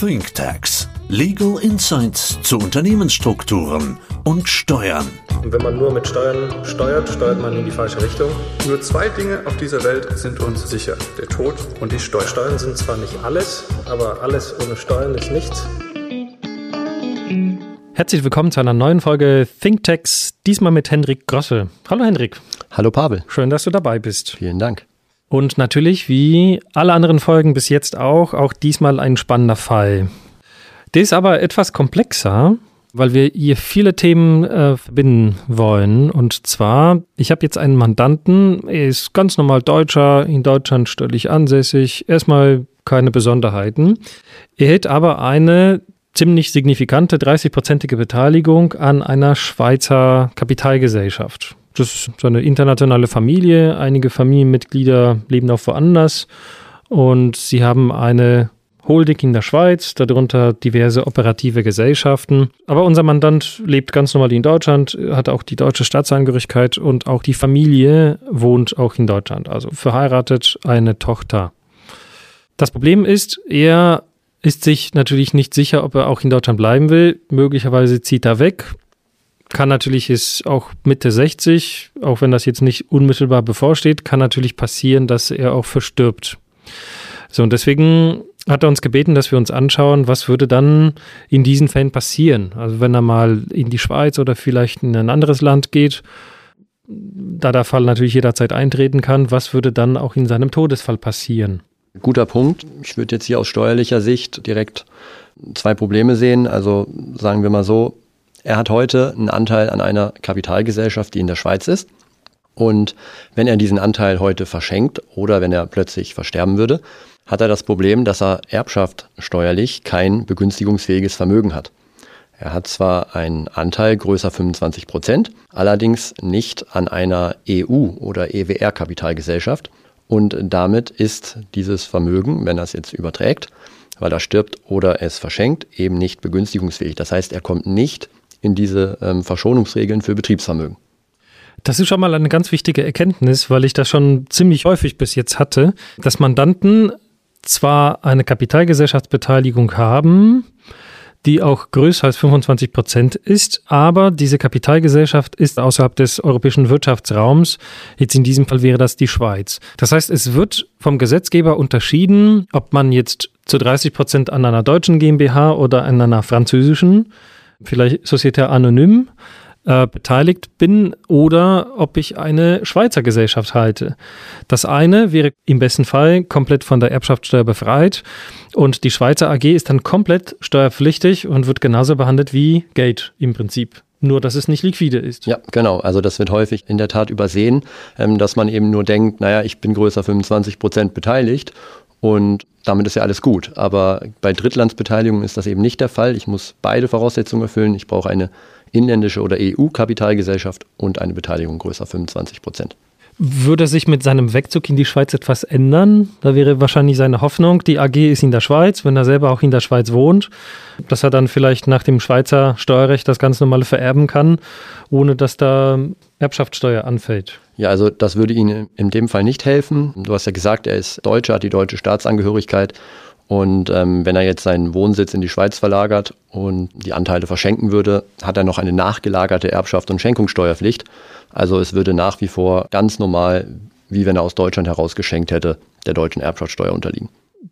ThinkTax. Legal Insights zu Unternehmensstrukturen und Steuern. Und wenn man nur mit Steuern steuert, steuert man in die falsche Richtung. Nur zwei Dinge auf dieser Welt sind uns sicher. Der Tod und die Steuern. Steuern sind zwar nicht alles, aber alles ohne Steuern ist nichts. Herzlich willkommen zu einer neuen Folge ThinkTax, diesmal mit Hendrik Grosse. Hallo Hendrik. Hallo Pavel. Schön, dass du dabei bist. Vielen Dank. Und natürlich, wie alle anderen Folgen bis jetzt auch, auch diesmal ein spannender Fall. Der ist aber etwas komplexer, weil wir hier viele Themen äh, verbinden wollen. Und zwar, ich habe jetzt einen Mandanten, er ist ganz normal Deutscher, in Deutschland steuerlich ansässig, erstmal keine Besonderheiten. Er hält aber eine ziemlich signifikante 30-prozentige Beteiligung an einer Schweizer Kapitalgesellschaft. Das ist so eine internationale Familie. Einige Familienmitglieder leben auch woanders. Und sie haben eine Holding in der Schweiz, darunter diverse operative Gesellschaften. Aber unser Mandant lebt ganz normal in Deutschland, hat auch die deutsche Staatsangehörigkeit und auch die Familie wohnt auch in Deutschland. Also verheiratet, eine Tochter. Das Problem ist, er ist sich natürlich nicht sicher, ob er auch in Deutschland bleiben will. Möglicherweise zieht er weg kann natürlich ist auch Mitte 60, auch wenn das jetzt nicht unmittelbar bevorsteht, kann natürlich passieren, dass er auch verstirbt. So, und deswegen hat er uns gebeten, dass wir uns anschauen, was würde dann in diesen Fällen passieren. Also wenn er mal in die Schweiz oder vielleicht in ein anderes Land geht, da der Fall natürlich jederzeit eintreten kann, was würde dann auch in seinem Todesfall passieren? Guter Punkt. Ich würde jetzt hier aus steuerlicher Sicht direkt zwei Probleme sehen. Also sagen wir mal so, er hat heute einen Anteil an einer Kapitalgesellschaft, die in der Schweiz ist. Und wenn er diesen Anteil heute verschenkt oder wenn er plötzlich versterben würde, hat er das Problem, dass er Erbschaft steuerlich kein begünstigungsfähiges Vermögen hat. Er hat zwar einen Anteil größer 25 Prozent, allerdings nicht an einer EU- oder EWR-Kapitalgesellschaft. Und damit ist dieses Vermögen, wenn er es jetzt überträgt, weil er stirbt oder es verschenkt, eben nicht begünstigungsfähig. Das heißt, er kommt nicht in diese ähm, Verschonungsregeln für Betriebsvermögen. Das ist schon mal eine ganz wichtige Erkenntnis, weil ich das schon ziemlich häufig bis jetzt hatte, dass Mandanten zwar eine Kapitalgesellschaftsbeteiligung haben, die auch größer als 25 Prozent ist, aber diese Kapitalgesellschaft ist außerhalb des europäischen Wirtschaftsraums. Jetzt in diesem Fall wäre das die Schweiz. Das heißt, es wird vom Gesetzgeber unterschieden, ob man jetzt zu 30 Prozent an einer deutschen GmbH oder an einer französischen vielleicht Société Anonym äh, beteiligt bin oder ob ich eine Schweizer Gesellschaft halte. Das eine wäre im besten Fall komplett von der Erbschaftssteuer befreit und die Schweizer AG ist dann komplett steuerpflichtig und wird genauso behandelt wie Geld im Prinzip. Nur, dass es nicht liquide ist. Ja, genau. Also das wird häufig in der Tat übersehen, ähm, dass man eben nur denkt, naja, ich bin größer 25 Prozent beteiligt und damit ist ja alles gut. Aber bei Drittlandsbeteiligung ist das eben nicht der Fall. Ich muss beide Voraussetzungen erfüllen. Ich brauche eine inländische oder EU-Kapitalgesellschaft und eine Beteiligung größer 25 Prozent. Würde sich mit seinem Wegzug in die Schweiz etwas ändern? Da wäre wahrscheinlich seine Hoffnung, die AG ist in der Schweiz, wenn er selber auch in der Schweiz wohnt, dass er dann vielleicht nach dem Schweizer Steuerrecht das ganz normale vererben kann, ohne dass da Erbschaftssteuer anfällt. Ja, also das würde Ihnen in dem Fall nicht helfen. Du hast ja gesagt, er ist Deutscher, hat die deutsche Staatsangehörigkeit. Und ähm, wenn er jetzt seinen Wohnsitz in die Schweiz verlagert und die Anteile verschenken würde, hat er noch eine nachgelagerte Erbschaft und Schenkungssteuerpflicht. Also es würde nach wie vor ganz normal, wie wenn er aus Deutschland heraus geschenkt hätte, der deutschen Erbschaftssteuer unterliegen.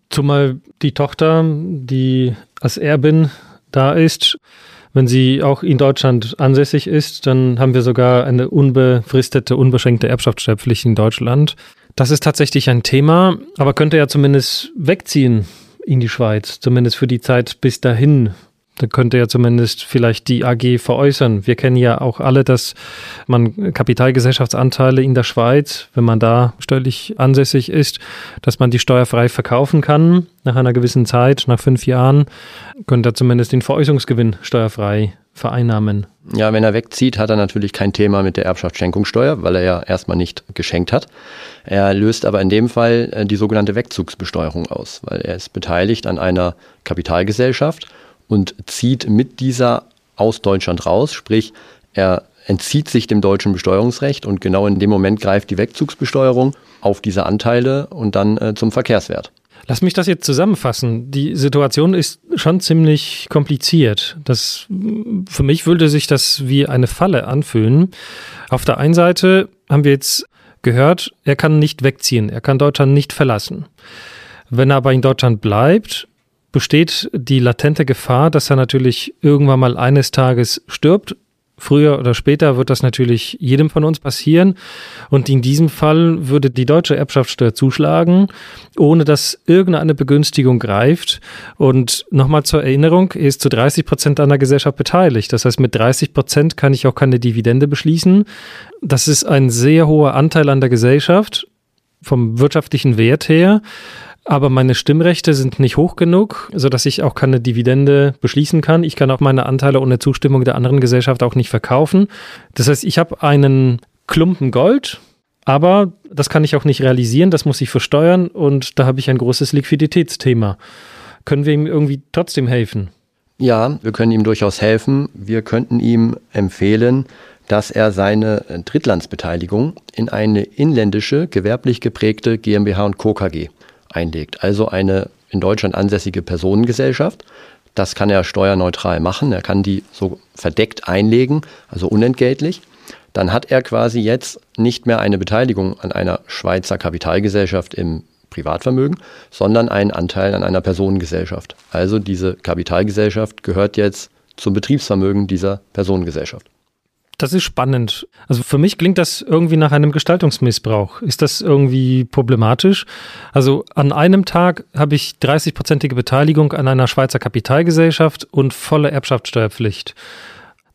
Zumal die Tochter, die als Erbin da ist, wenn sie auch in Deutschland ansässig ist, dann haben wir sogar eine unbefristete, unbeschränkte Erbschaftssteuerpflicht in Deutschland. Das ist tatsächlich ein Thema, aber könnte ja zumindest wegziehen in die Schweiz, zumindest für die Zeit bis dahin. Da könnte ja zumindest vielleicht die AG veräußern. Wir kennen ja auch alle, dass man Kapitalgesellschaftsanteile in der Schweiz, wenn man da steuerlich ansässig ist, dass man die steuerfrei verkaufen kann nach einer gewissen Zeit, nach fünf Jahren, könnte er zumindest den Veräußerungsgewinn steuerfrei vereinnahmen. Ja, wenn er wegzieht, hat er natürlich kein Thema mit der Erbschaftsschenkungssteuer, weil er ja erstmal nicht geschenkt hat. Er löst aber in dem Fall äh, die sogenannte Wegzugsbesteuerung aus, weil er ist beteiligt an einer Kapitalgesellschaft und zieht mit dieser aus Deutschland raus, sprich er entzieht sich dem deutschen Besteuerungsrecht und genau in dem Moment greift die Wegzugsbesteuerung auf diese Anteile und dann äh, zum Verkehrswert. Lass mich das jetzt zusammenfassen. Die Situation ist schon ziemlich kompliziert. Das, für mich würde sich das wie eine Falle anfühlen. Auf der einen Seite haben wir jetzt gehört, er kann nicht wegziehen, er kann Deutschland nicht verlassen. Wenn er aber in Deutschland bleibt, besteht die latente Gefahr, dass er natürlich irgendwann mal eines Tages stirbt Früher oder später wird das natürlich jedem von uns passieren. Und in diesem Fall würde die deutsche Erbschaftssteuer zuschlagen, ohne dass irgendeine Begünstigung greift. Und nochmal zur Erinnerung, er ist zu 30 Prozent an der Gesellschaft beteiligt. Das heißt, mit 30 Prozent kann ich auch keine Dividende beschließen. Das ist ein sehr hoher Anteil an der Gesellschaft vom wirtschaftlichen Wert her aber meine Stimmrechte sind nicht hoch genug, sodass ich auch keine Dividende beschließen kann. Ich kann auch meine Anteile ohne Zustimmung der anderen Gesellschaft auch nicht verkaufen. Das heißt, ich habe einen Klumpen Gold, aber das kann ich auch nicht realisieren, das muss ich versteuern und da habe ich ein großes Liquiditätsthema. Können wir ihm irgendwie trotzdem helfen? Ja, wir können ihm durchaus helfen. Wir könnten ihm empfehlen, dass er seine Drittlandsbeteiligung in eine inländische, gewerblich geprägte GmbH und Co. KG einlegt. Also eine in Deutschland ansässige Personengesellschaft. Das kann er steuerneutral machen. Er kann die so verdeckt einlegen, also unentgeltlich. Dann hat er quasi jetzt nicht mehr eine Beteiligung an einer Schweizer Kapitalgesellschaft im Privatvermögen, sondern einen Anteil an einer Personengesellschaft. Also diese Kapitalgesellschaft gehört jetzt zum Betriebsvermögen dieser Personengesellschaft. Das ist spannend. Also für mich klingt das irgendwie nach einem Gestaltungsmissbrauch. Ist das irgendwie problematisch? Also an einem Tag habe ich 30-prozentige Beteiligung an einer Schweizer Kapitalgesellschaft und volle Erbschaftssteuerpflicht.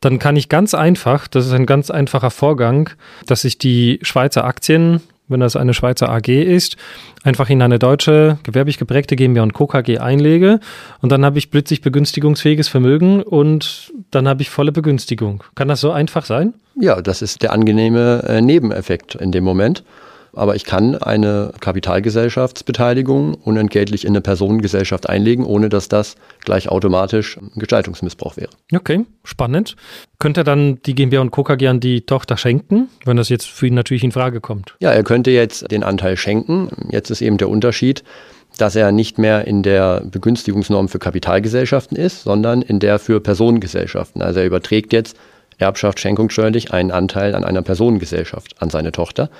Dann kann ich ganz einfach, das ist ein ganz einfacher Vorgang, dass ich die Schweizer Aktien wenn das eine Schweizer AG ist, einfach in eine deutsche gewerblich geprägte GmbH und Co. KG einlege und dann habe ich plötzlich begünstigungsfähiges Vermögen und dann habe ich volle Begünstigung. Kann das so einfach sein? Ja, das ist der angenehme äh, Nebeneffekt in dem Moment aber ich kann eine Kapitalgesellschaftsbeteiligung unentgeltlich in eine Personengesellschaft einlegen, ohne dass das gleich automatisch Gestaltungsmissbrauch wäre. Okay, spannend. Könnte er dann die GmbH und Co. KG an die Tochter schenken, wenn das jetzt für ihn natürlich in Frage kommt? Ja, er könnte jetzt den Anteil schenken. Jetzt ist eben der Unterschied, dass er nicht mehr in der Begünstigungsnorm für Kapitalgesellschaften ist, sondern in der für Personengesellschaften. Also er überträgt jetzt Erbschaft schenkungssteuerlich einen Anteil an einer Personengesellschaft an seine Tochter.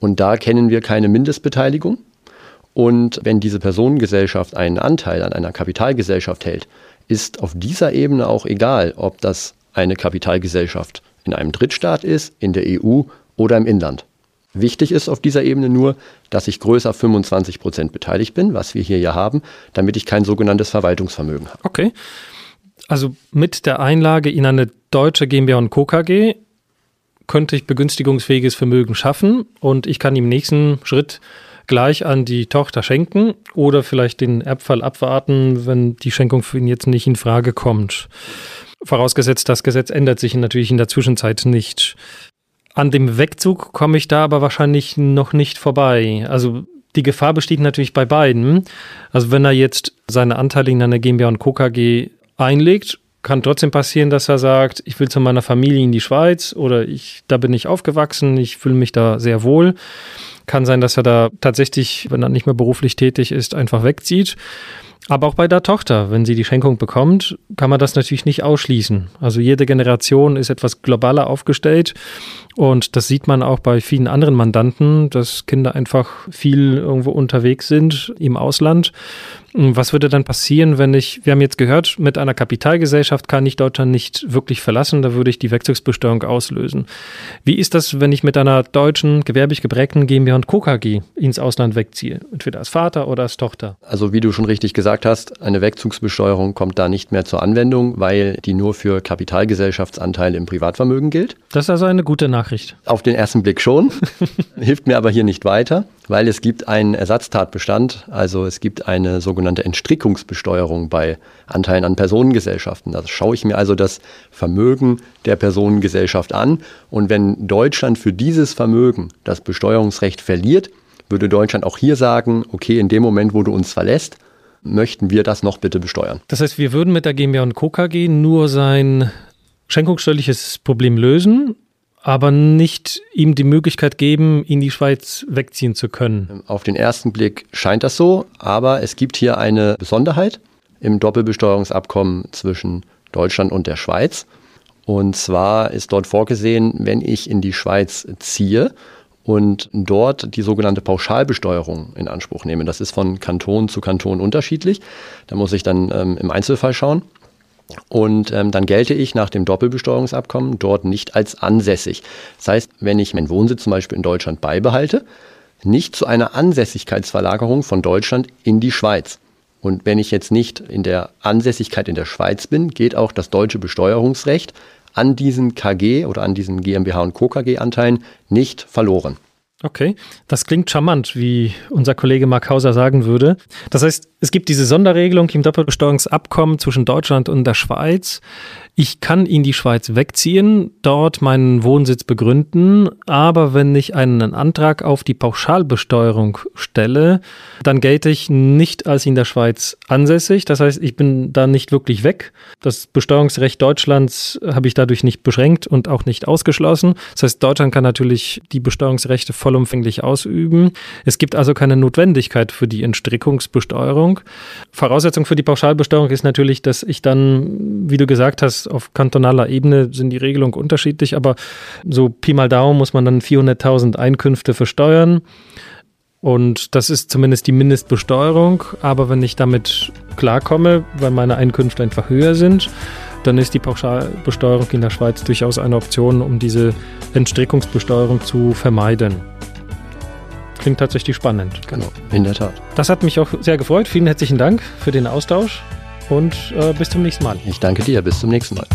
Und da kennen wir keine Mindestbeteiligung. Und wenn diese Personengesellschaft einen Anteil an einer Kapitalgesellschaft hält, ist auf dieser Ebene auch egal, ob das eine Kapitalgesellschaft in einem Drittstaat ist, in der EU oder im Inland. Wichtig ist auf dieser Ebene nur, dass ich größer 25 Prozent beteiligt bin, was wir hier ja haben, damit ich kein sogenanntes Verwaltungsvermögen habe. Okay. Also mit der Einlage in eine deutsche GmbH und Co. KG könnte ich begünstigungsfähiges Vermögen schaffen und ich kann im nächsten Schritt gleich an die Tochter schenken oder vielleicht den Erbfall abwarten, wenn die Schenkung für ihn jetzt nicht in Frage kommt. Vorausgesetzt, das Gesetz ändert sich natürlich in der Zwischenzeit nicht. An dem Wegzug komme ich da aber wahrscheinlich noch nicht vorbei. Also die Gefahr besteht natürlich bei beiden. Also wenn er jetzt seine Anteile in einer GmbH und Co. KG einlegt kann trotzdem passieren, dass er sagt, ich will zu meiner Familie in die Schweiz oder ich, da bin ich aufgewachsen, ich fühle mich da sehr wohl. Kann sein, dass er da tatsächlich, wenn er nicht mehr beruflich tätig ist, einfach wegzieht. Aber auch bei der Tochter, wenn sie die Schenkung bekommt, kann man das natürlich nicht ausschließen. Also jede Generation ist etwas globaler aufgestellt und das sieht man auch bei vielen anderen Mandanten, dass Kinder einfach viel irgendwo unterwegs sind im Ausland was würde dann passieren, wenn ich, wir haben jetzt gehört, mit einer Kapitalgesellschaft kann ich Deutschland nicht wirklich verlassen, da würde ich die Wechselbesteuerung auslösen. Wie ist das, wenn ich mit einer deutschen, gewerblich geprägten GmbH und Co. KG ins Ausland wegziehe? Entweder als Vater oder als Tochter? Also wie du schon richtig gesagt hast, eine Wegzugsbesteuerung kommt da nicht mehr zur Anwendung, weil die nur für Kapitalgesellschaftsanteile im Privatvermögen gilt. Das ist also eine gute Nachricht. Auf den ersten Blick schon, hilft mir aber hier nicht weiter weil es gibt einen Ersatztatbestand, also es gibt eine sogenannte Entstrickungsbesteuerung bei Anteilen an Personengesellschaften. Da schaue ich mir also das Vermögen der Personengesellschaft an und wenn Deutschland für dieses Vermögen das Besteuerungsrecht verliert, würde Deutschland auch hier sagen, okay, in dem Moment, wo du uns verlässt, möchten wir das noch bitte besteuern. Das heißt, wir würden mit der GmbH und Co. KG nur sein schenkungssteuerliches Problem lösen, aber nicht ihm die Möglichkeit geben, in die Schweiz wegziehen zu können. Auf den ersten Blick scheint das so, aber es gibt hier eine Besonderheit im Doppelbesteuerungsabkommen zwischen Deutschland und der Schweiz. Und zwar ist dort vorgesehen, wenn ich in die Schweiz ziehe und dort die sogenannte Pauschalbesteuerung in Anspruch nehme. Das ist von Kanton zu Kanton unterschiedlich. Da muss ich dann ähm, im Einzelfall schauen. Und ähm, dann gelte ich nach dem Doppelbesteuerungsabkommen dort nicht als ansässig. Das heißt, wenn ich meinen Wohnsitz zum Beispiel in Deutschland beibehalte, nicht zu einer Ansässigkeitsverlagerung von Deutschland in die Schweiz. Und wenn ich jetzt nicht in der Ansässigkeit in der Schweiz bin, geht auch das deutsche Besteuerungsrecht an diesen KG oder an diesen GmbH und Co. KG-Anteilen nicht verloren. Okay, das klingt charmant, wie unser Kollege Mark Hauser sagen würde. Das heißt, es gibt diese Sonderregelung im Doppelbesteuerungsabkommen zwischen Deutschland und der Schweiz. Ich kann in die Schweiz wegziehen, dort meinen Wohnsitz begründen, aber wenn ich einen Antrag auf die Pauschalbesteuerung stelle, dann gelte ich nicht als in der Schweiz ansässig. Das heißt, ich bin da nicht wirklich weg. Das Besteuerungsrecht Deutschlands habe ich dadurch nicht beschränkt und auch nicht ausgeschlossen. Das heißt, Deutschland kann natürlich die Besteuerungsrechte vollumfänglich ausüben. Es gibt also keine Notwendigkeit für die Entstrickungsbesteuerung. Voraussetzung für die Pauschalbesteuerung ist natürlich, dass ich dann, wie du gesagt hast, auf kantonaler Ebene sind die Regelungen unterschiedlich, aber so Pi mal Daumen muss man dann 400.000 Einkünfte versteuern. Und das ist zumindest die Mindestbesteuerung. Aber wenn ich damit klarkomme, weil meine Einkünfte einfach höher sind, dann ist die Pauschalbesteuerung in der Schweiz durchaus eine Option, um diese Entstrickungsbesteuerung zu vermeiden. Klingt tatsächlich spannend. Genau, in der Tat. Das hat mich auch sehr gefreut. Vielen herzlichen Dank für den Austausch und äh, bis zum nächsten Mal. Ich danke dir, bis zum nächsten Mal.